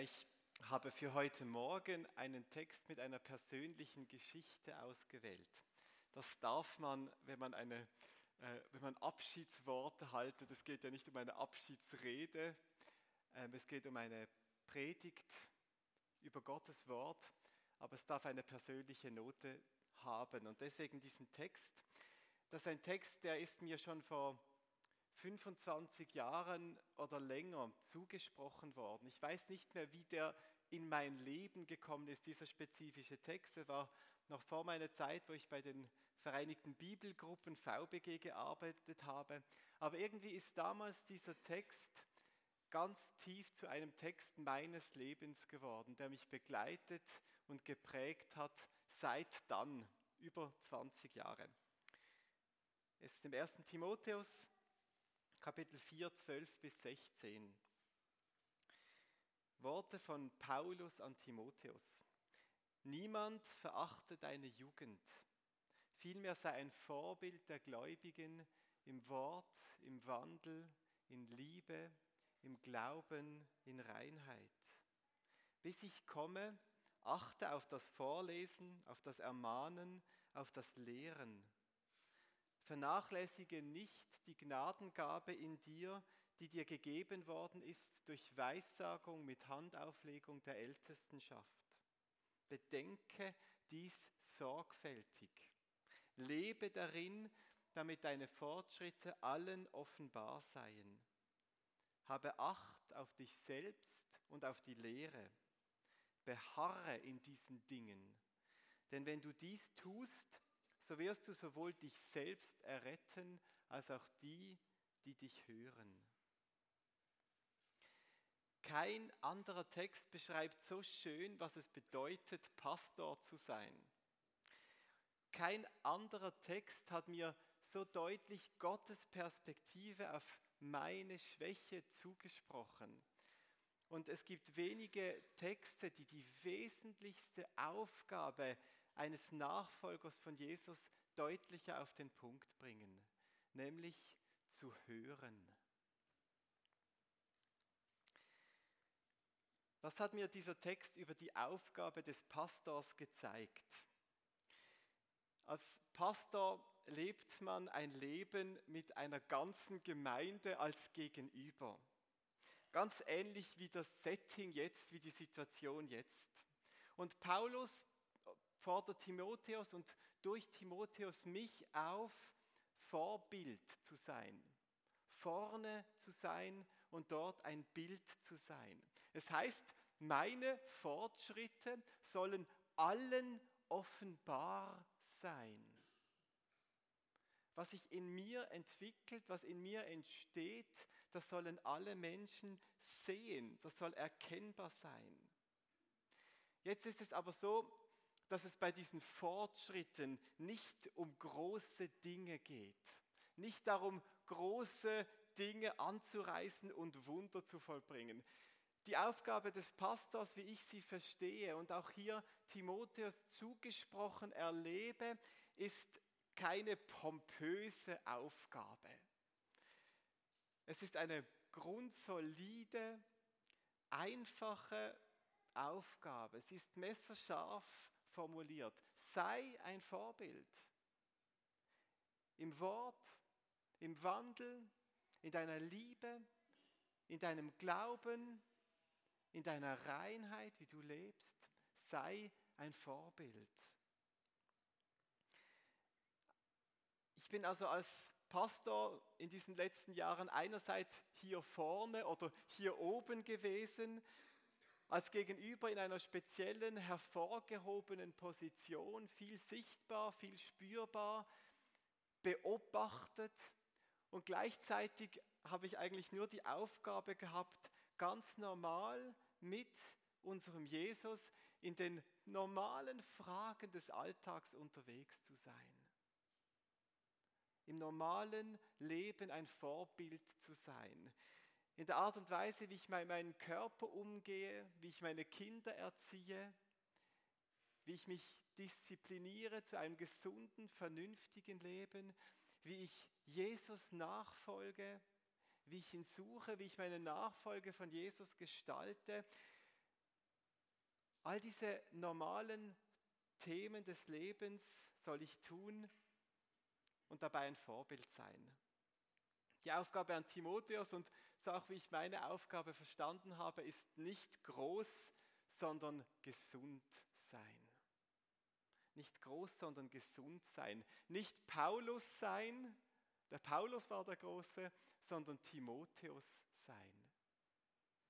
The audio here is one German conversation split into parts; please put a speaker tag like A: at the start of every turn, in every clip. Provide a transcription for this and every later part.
A: Ich habe für heute Morgen einen Text mit einer persönlichen Geschichte ausgewählt. Das darf man, wenn man, eine, äh, wenn man Abschiedsworte haltet. Es geht ja nicht um eine Abschiedsrede, ähm, es geht um eine Predigt über Gottes Wort, aber es darf eine persönliche Note haben. Und deswegen diesen Text. Das ist ein Text, der ist mir schon vor 25 Jahren oder länger zugesprochen worden. Ich weiß nicht mehr, wie der in mein Leben gekommen ist, dieser spezifische Text. Es war noch vor meiner Zeit, wo ich bei den Vereinigten Bibelgruppen VBG gearbeitet habe. Aber irgendwie ist damals dieser Text ganz tief zu einem Text meines Lebens geworden, der mich begleitet und geprägt hat seit dann, über 20 Jahre. Es ist im 1. Timotheus Kapitel 4, 12 bis 16. Worte von Paulus an Timotheus. Niemand verachte deine Jugend. Vielmehr sei ein Vorbild der Gläubigen im Wort, im Wandel, in Liebe, im Glauben, in Reinheit. Bis ich komme, achte auf das Vorlesen, auf das Ermahnen, auf das Lehren Vernachlässige nicht die Gnadengabe in dir, die dir gegeben worden ist durch Weissagung mit Handauflegung der Ältestenschaft. Bedenke dies sorgfältig. Lebe darin, damit deine Fortschritte allen offenbar seien. Habe Acht auf dich selbst und auf die Lehre. Beharre in diesen Dingen. Denn wenn du dies tust, so wirst du sowohl dich selbst erretten als auch die, die dich hören. Kein anderer Text beschreibt so schön, was es bedeutet, Pastor zu sein. Kein anderer Text hat mir so deutlich Gottes Perspektive auf meine Schwäche zugesprochen. Und es gibt wenige Texte, die die wesentlichste Aufgabe eines Nachfolgers von Jesus deutlicher auf den Punkt bringen, nämlich zu hören. Was hat mir dieser Text über die Aufgabe des Pastors gezeigt? Als Pastor lebt man ein Leben mit einer ganzen Gemeinde als Gegenüber. Ganz ähnlich wie das Setting jetzt, wie die Situation jetzt. Und Paulus fordert Timotheus und durch Timotheus mich auf, Vorbild zu sein, vorne zu sein und dort ein Bild zu sein. Es heißt, meine Fortschritte sollen allen offenbar sein. Was sich in mir entwickelt, was in mir entsteht, das sollen alle Menschen sehen, das soll erkennbar sein. Jetzt ist es aber so, dass es bei diesen Fortschritten nicht um große Dinge geht. Nicht darum, große Dinge anzureißen und Wunder zu vollbringen. Die Aufgabe des Pastors, wie ich sie verstehe und auch hier Timotheus zugesprochen erlebe, ist keine pompöse Aufgabe. Es ist eine grundsolide, einfache Aufgabe. Sie ist messerscharf formuliert. Sei ein Vorbild. Im Wort, im Wandel, in deiner Liebe, in deinem Glauben, in deiner Reinheit, wie du lebst. Sei ein Vorbild. Ich bin also als Pastor in diesen letzten Jahren einerseits hier vorne oder hier oben gewesen, als Gegenüber in einer speziellen, hervorgehobenen Position, viel sichtbar, viel spürbar, beobachtet und gleichzeitig habe ich eigentlich nur die Aufgabe gehabt, ganz normal mit unserem Jesus in den normalen Fragen des Alltags unterwegs zu sein. Im normalen Leben ein Vorbild zu sein in der Art und Weise, wie ich mit meinem Körper umgehe, wie ich meine Kinder erziehe, wie ich mich diszipliniere zu einem gesunden, vernünftigen Leben, wie ich Jesus nachfolge, wie ich ihn suche, wie ich meine Nachfolge von Jesus gestalte. All diese normalen Themen des Lebens soll ich tun und dabei ein Vorbild sein. Die Aufgabe an Timotheus und so auch wie ich meine Aufgabe verstanden habe, ist nicht groß, sondern gesund sein. Nicht groß, sondern gesund sein. Nicht Paulus sein, der Paulus war der Große, sondern Timotheus sein.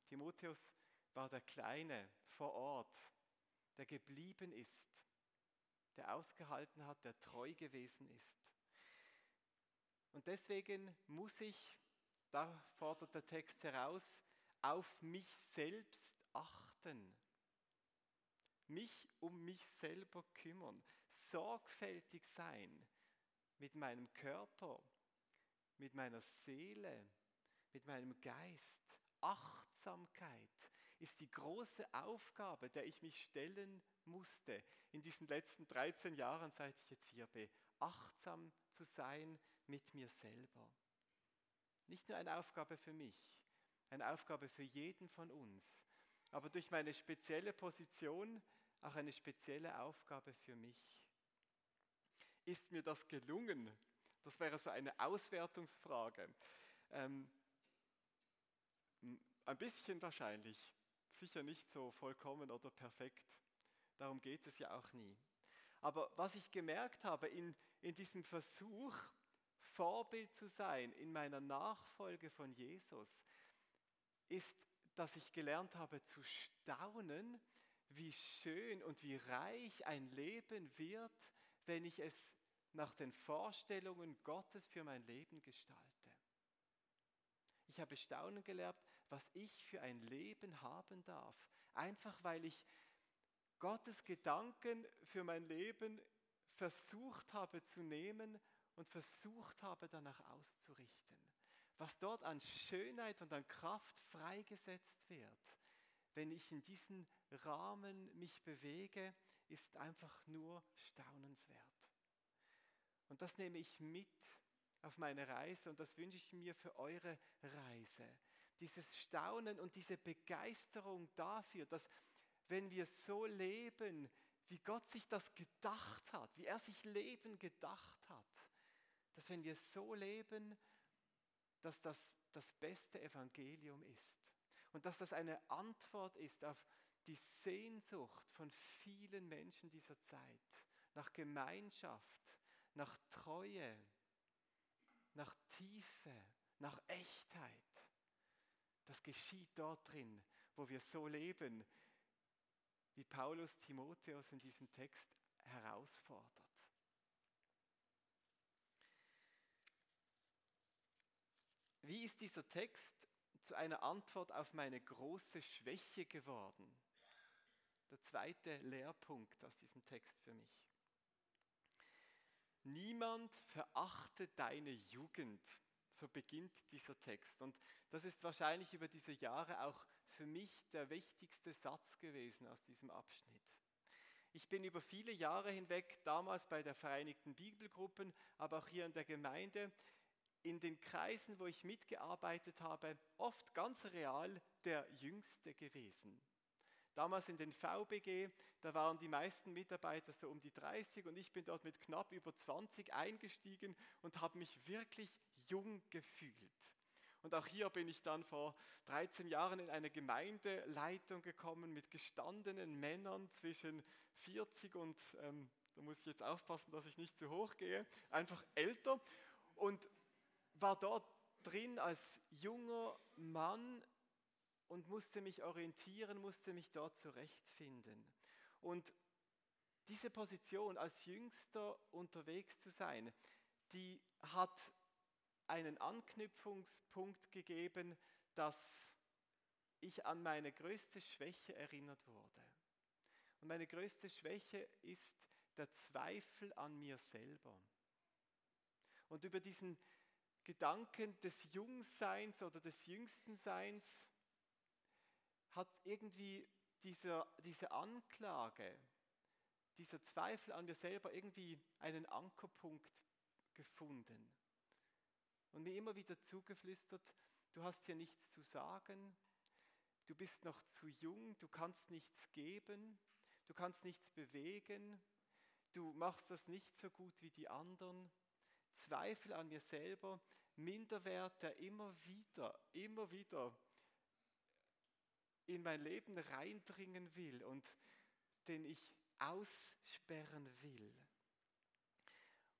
A: Timotheus war der Kleine vor Ort, der geblieben ist, der ausgehalten hat, der treu gewesen ist. Und deswegen muss ich, da fordert der Text heraus, auf mich selbst achten, mich um mich selber kümmern, sorgfältig sein mit meinem Körper, mit meiner Seele, mit meinem Geist. Achtsamkeit ist die große Aufgabe, der ich mich stellen musste in diesen letzten 13 Jahren, seit ich jetzt hier bin. Achtsam zu sein mit mir selber. Nicht nur eine Aufgabe für mich, eine Aufgabe für jeden von uns, aber durch meine spezielle Position auch eine spezielle Aufgabe für mich. Ist mir das gelungen? Das wäre so eine Auswertungsfrage. Ähm, ein bisschen wahrscheinlich, sicher nicht so vollkommen oder perfekt. Darum geht es ja auch nie. Aber was ich gemerkt habe in, in diesem Versuch, Vorbild zu sein in meiner Nachfolge von Jesus, ist, dass ich gelernt habe zu staunen, wie schön und wie reich ein Leben wird, wenn ich es nach den Vorstellungen Gottes für mein Leben gestalte. Ich habe staunen gelernt, was ich für ein Leben haben darf, einfach weil ich Gottes Gedanken für mein Leben versucht habe zu nehmen und versucht habe danach auszurichten. Was dort an Schönheit und an Kraft freigesetzt wird, wenn ich in diesen Rahmen mich bewege, ist einfach nur staunenswert. Und das nehme ich mit auf meine Reise und das wünsche ich mir für eure Reise. Dieses Staunen und diese Begeisterung dafür, dass wenn wir so leben, wie Gott sich das gedacht hat, wie er sich Leben gedacht hat, dass wenn wir so leben, dass das das beste Evangelium ist und dass das eine Antwort ist auf die Sehnsucht von vielen Menschen dieser Zeit nach Gemeinschaft, nach Treue, nach Tiefe, nach Echtheit. Das geschieht dort drin, wo wir so leben, wie Paulus Timotheus in diesem Text herausfordert. Wie ist dieser Text zu einer Antwort auf meine große Schwäche geworden? Der zweite Lehrpunkt aus diesem Text für mich. Niemand verachte deine Jugend. So beginnt dieser Text. Und das ist wahrscheinlich über diese Jahre auch für mich der wichtigste Satz gewesen aus diesem Abschnitt. Ich bin über viele Jahre hinweg, damals bei der Vereinigten Bibelgruppen, aber auch hier in der Gemeinde, in den Kreisen, wo ich mitgearbeitet habe, oft ganz real der Jüngste gewesen. Damals in den VBG, da waren die meisten Mitarbeiter so um die 30 und ich bin dort mit knapp über 20 eingestiegen und habe mich wirklich jung gefühlt. Und auch hier bin ich dann vor 13 Jahren in eine Gemeindeleitung gekommen mit gestandenen Männern zwischen 40 und, ähm, da muss ich jetzt aufpassen, dass ich nicht zu hoch gehe, einfach älter und war dort drin als junger Mann und musste mich orientieren, musste mich dort zurechtfinden. Und diese Position als Jüngster unterwegs zu sein, die hat einen Anknüpfungspunkt gegeben, dass ich an meine größte Schwäche erinnert wurde. Und meine größte Schwäche ist der Zweifel an mir selber. Und über diesen Gedanken des Jungseins oder des Jüngstenseins hat irgendwie dieser, diese Anklage, dieser Zweifel an mir selber irgendwie einen Ankerpunkt gefunden und mir immer wieder zugeflüstert, du hast hier nichts zu sagen, du bist noch zu jung, du kannst nichts geben, du kannst nichts bewegen, du machst das nicht so gut wie die anderen. Zweifel an mir selber, Minderwert, der immer wieder, immer wieder in mein Leben reindringen will und den ich aussperren will.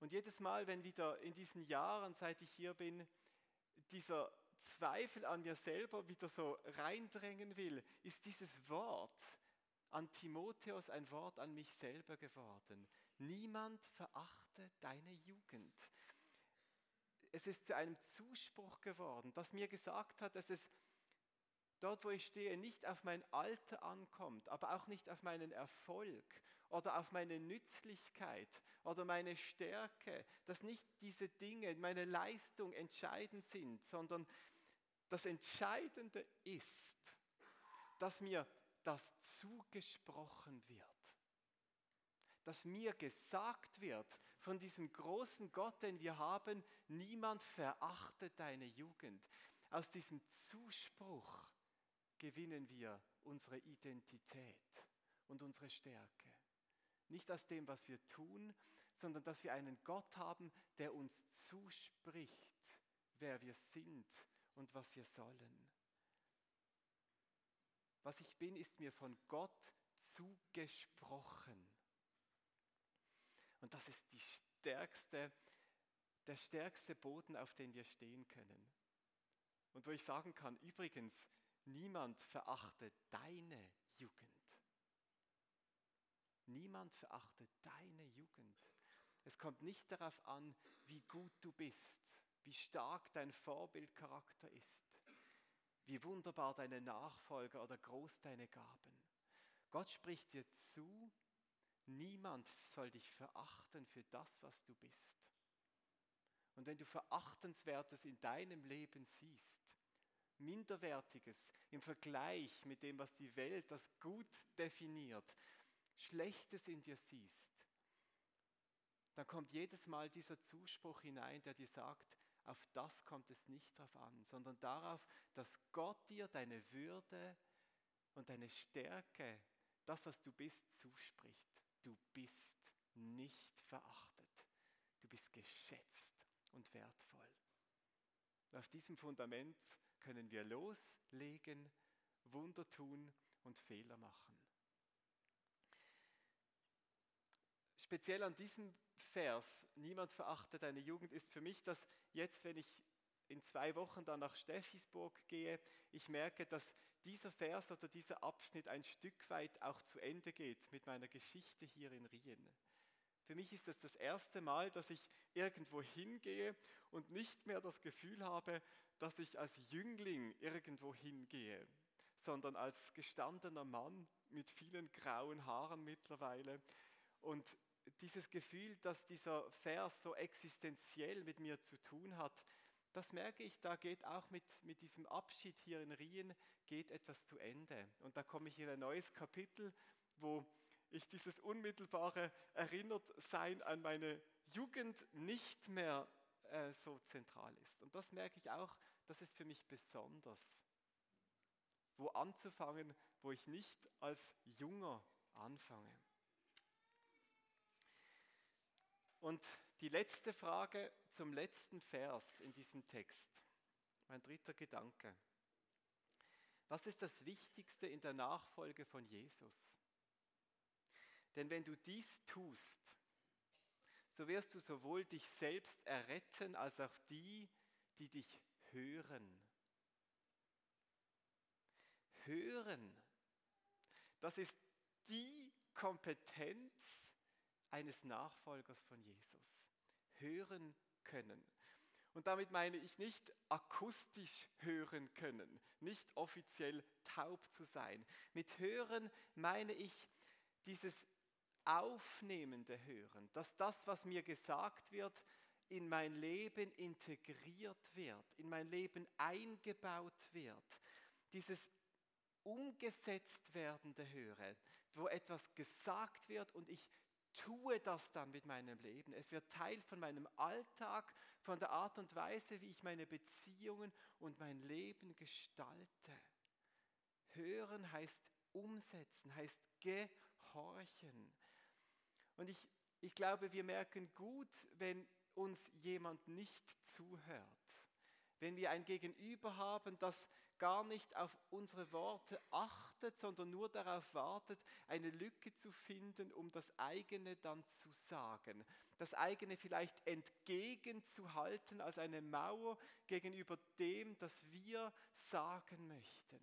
A: Und jedes Mal, wenn wieder in diesen Jahren, seit ich hier bin, dieser Zweifel an mir selber wieder so reindrängen will, ist dieses Wort an Timotheus ein Wort an mich selber geworden. Niemand verachte deine Jugend. Es ist zu einem Zuspruch geworden, das mir gesagt hat, dass es dort, wo ich stehe, nicht auf mein Alter ankommt, aber auch nicht auf meinen Erfolg oder auf meine Nützlichkeit oder meine Stärke, dass nicht diese Dinge, meine Leistung entscheidend sind, sondern das Entscheidende ist, dass mir das zugesprochen wird. Dass mir gesagt wird von diesem großen Gott, den wir haben, niemand verachtet deine Jugend. Aus diesem Zuspruch gewinnen wir unsere Identität und unsere Stärke. Nicht aus dem, was wir tun, sondern dass wir einen Gott haben, der uns zuspricht, wer wir sind und was wir sollen. Was ich bin, ist mir von Gott zugesprochen. Und das ist stärkste, der stärkste Boden, auf den wir stehen können. Und wo ich sagen kann, übrigens, niemand verachtet deine Jugend. Niemand verachtet deine Jugend. Es kommt nicht darauf an, wie gut du bist, wie stark dein Vorbildcharakter ist, wie wunderbar deine Nachfolger oder groß deine Gaben. Gott spricht dir zu, niemand soll dich verachten für das, was du bist. Und wenn du Verachtenswertes in deinem Leben siehst, Minderwertiges im Vergleich mit dem, was die Welt als gut definiert, Schlechtes in dir siehst, dann kommt jedes Mal dieser Zuspruch hinein, der dir sagt, auf das kommt es nicht drauf an, sondern darauf, dass Gott dir deine Würde und deine Stärke, das, was du bist, zuspricht. Du bist nicht verachtet. Du bist geschätzt und wertvoll. Auf diesem Fundament können wir loslegen, Wunder tun und Fehler machen. Speziell an diesem Vers, niemand verachtet deine Jugend, ist für mich, dass jetzt, wenn ich in zwei Wochen dann nach Steffisburg gehe, ich merke, dass dieser Vers oder dieser Abschnitt ein Stück weit auch zu Ende geht mit meiner Geschichte hier in Rien. Für mich ist es das erste Mal, dass ich irgendwo hingehe und nicht mehr das Gefühl habe, dass ich als Jüngling irgendwo hingehe, sondern als gestandener Mann mit vielen grauen Haaren mittlerweile. Und dieses Gefühl, dass dieser Vers so existenziell mit mir zu tun hat, das merke ich, da geht auch mit, mit diesem Abschied hier in Rien, geht etwas zu Ende. Und da komme ich in ein neues Kapitel, wo ich dieses unmittelbare Erinnertsein an meine Jugend nicht mehr äh, so zentral ist. Und das merke ich auch, das ist für mich besonders. Wo anzufangen, wo ich nicht als Junger anfange. Und die letzte Frage zum letzten Vers in diesem Text. Mein dritter Gedanke. Was ist das Wichtigste in der Nachfolge von Jesus? Denn wenn du dies tust, so wirst du sowohl dich selbst erretten als auch die, die dich hören. Hören, das ist die Kompetenz, eines Nachfolgers von Jesus. Hören können. Und damit meine ich nicht akustisch hören können, nicht offiziell taub zu sein. Mit Hören meine ich dieses aufnehmende Hören, dass das, was mir gesagt wird, in mein Leben integriert wird, in mein Leben eingebaut wird. Dieses umgesetzt werdende Hören, wo etwas gesagt wird und ich tue das dann mit meinem Leben. Es wird Teil von meinem Alltag, von der Art und Weise, wie ich meine Beziehungen und mein Leben gestalte. Hören heißt umsetzen, heißt gehorchen. Und ich, ich glaube, wir merken gut, wenn uns jemand nicht zuhört. Wenn wir ein Gegenüber haben, das gar nicht auf unsere Worte achtet, sondern nur darauf wartet, eine Lücke zu finden, um das eigene dann zu sagen. Das eigene vielleicht entgegenzuhalten als eine Mauer gegenüber dem, das wir sagen möchten.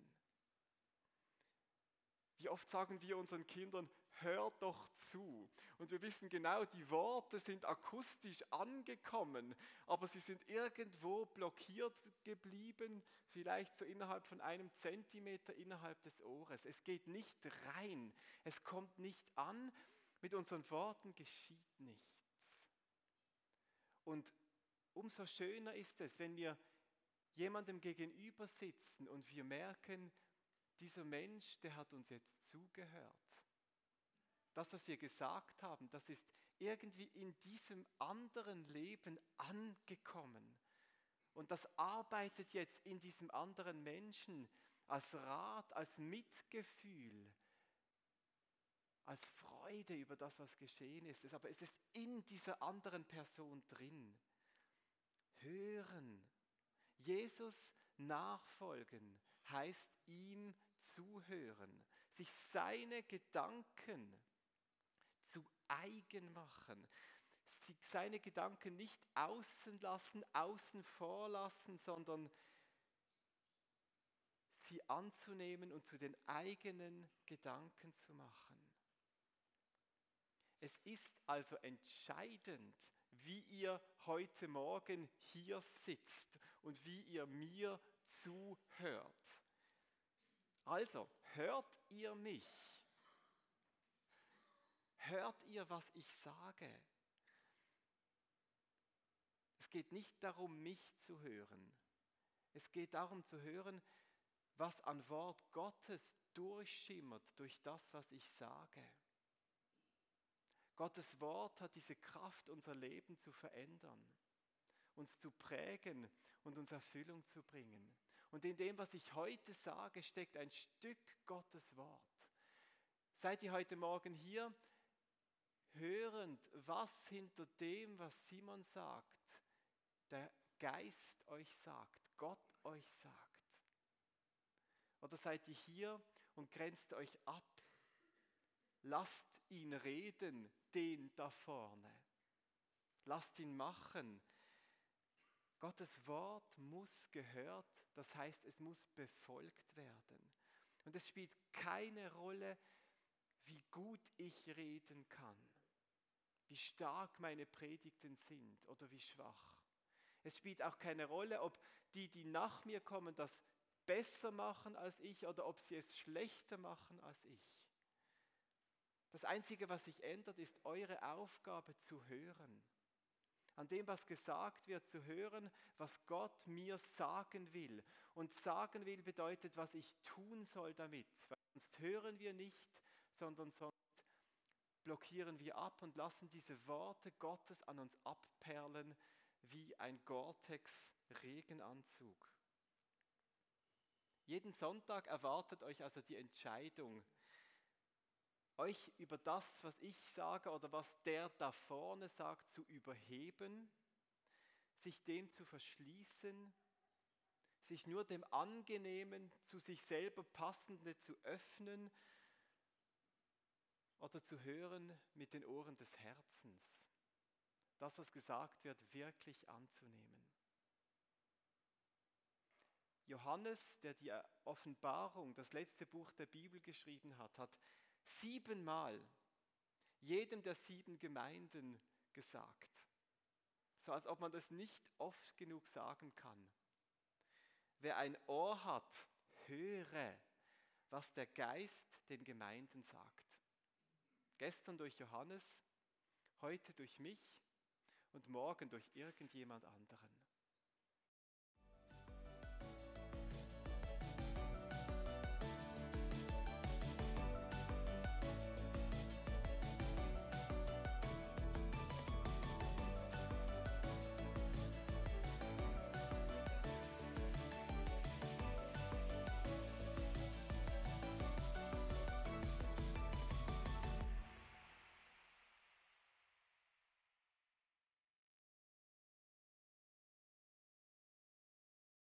A: Wie oft sagen wir unseren Kindern, hör doch zu. Und wir wissen genau, die Worte sind akustisch angekommen, aber sie sind irgendwo blockiert geblieben, vielleicht so innerhalb von einem Zentimeter innerhalb des Ohres. Es geht nicht rein, es kommt nicht an, mit unseren Worten geschieht nichts. Und umso schöner ist es, wenn wir jemandem gegenüber sitzen und wir merken, dieser Mensch, der hat uns jetzt zugehört das, was wir gesagt haben, das ist irgendwie in diesem anderen Leben angekommen. Und das arbeitet jetzt in diesem anderen Menschen als Rat, als Mitgefühl, als Freude über das, was geschehen ist. Aber es ist in dieser anderen Person drin. Hören. Jesus nachfolgen heißt ihm zuhören, sich seine Gedanken eigen machen. Seine Gedanken nicht außen lassen, außen vor lassen, sondern sie anzunehmen und zu den eigenen Gedanken zu machen. Es ist also entscheidend, wie ihr heute Morgen hier sitzt und wie ihr mir zuhört. Also, hört ihr mich? Hört ihr, was ich sage? Es geht nicht darum, mich zu hören. Es geht darum zu hören, was an Wort Gottes durchschimmert durch das, was ich sage. Gottes Wort hat diese Kraft, unser Leben zu verändern, uns zu prägen und uns Erfüllung zu bringen. Und in dem, was ich heute sage, steckt ein Stück Gottes Wort. Seid ihr heute Morgen hier? Hörend, was hinter dem, was Simon sagt, der Geist euch sagt, Gott euch sagt? Oder seid ihr hier und grenzt euch ab? Lasst ihn reden, den da vorne. Lasst ihn machen. Gottes Wort muss gehört, das heißt, es muss befolgt werden. Und es spielt keine Rolle, wie gut ich reden kann wie stark meine Predigten sind oder wie schwach. Es spielt auch keine Rolle, ob die, die nach mir kommen, das besser machen als ich oder ob sie es schlechter machen als ich. Das Einzige, was sich ändert, ist eure Aufgabe zu hören. An dem, was gesagt wird, zu hören, was Gott mir sagen will. Und sagen will bedeutet, was ich tun soll damit. Sonst hören wir nicht, sondern sonst blockieren wir ab und lassen diese Worte Gottes an uns abperlen wie ein Gore-Tex-Regenanzug. Jeden Sonntag erwartet euch also die Entscheidung, euch über das, was ich sage oder was der da vorne sagt, zu überheben, sich dem zu verschließen, sich nur dem Angenehmen, zu sich selber Passende zu öffnen oder zu hören mit den Ohren des Herzens. Das, was gesagt wird, wirklich anzunehmen. Johannes, der die Offenbarung, das letzte Buch der Bibel geschrieben hat, hat siebenmal jedem der sieben Gemeinden gesagt. So als ob man das nicht oft genug sagen kann. Wer ein Ohr hat, höre, was der Geist den Gemeinden sagt. Gestern durch Johannes, heute durch mich und morgen durch irgendjemand anderen.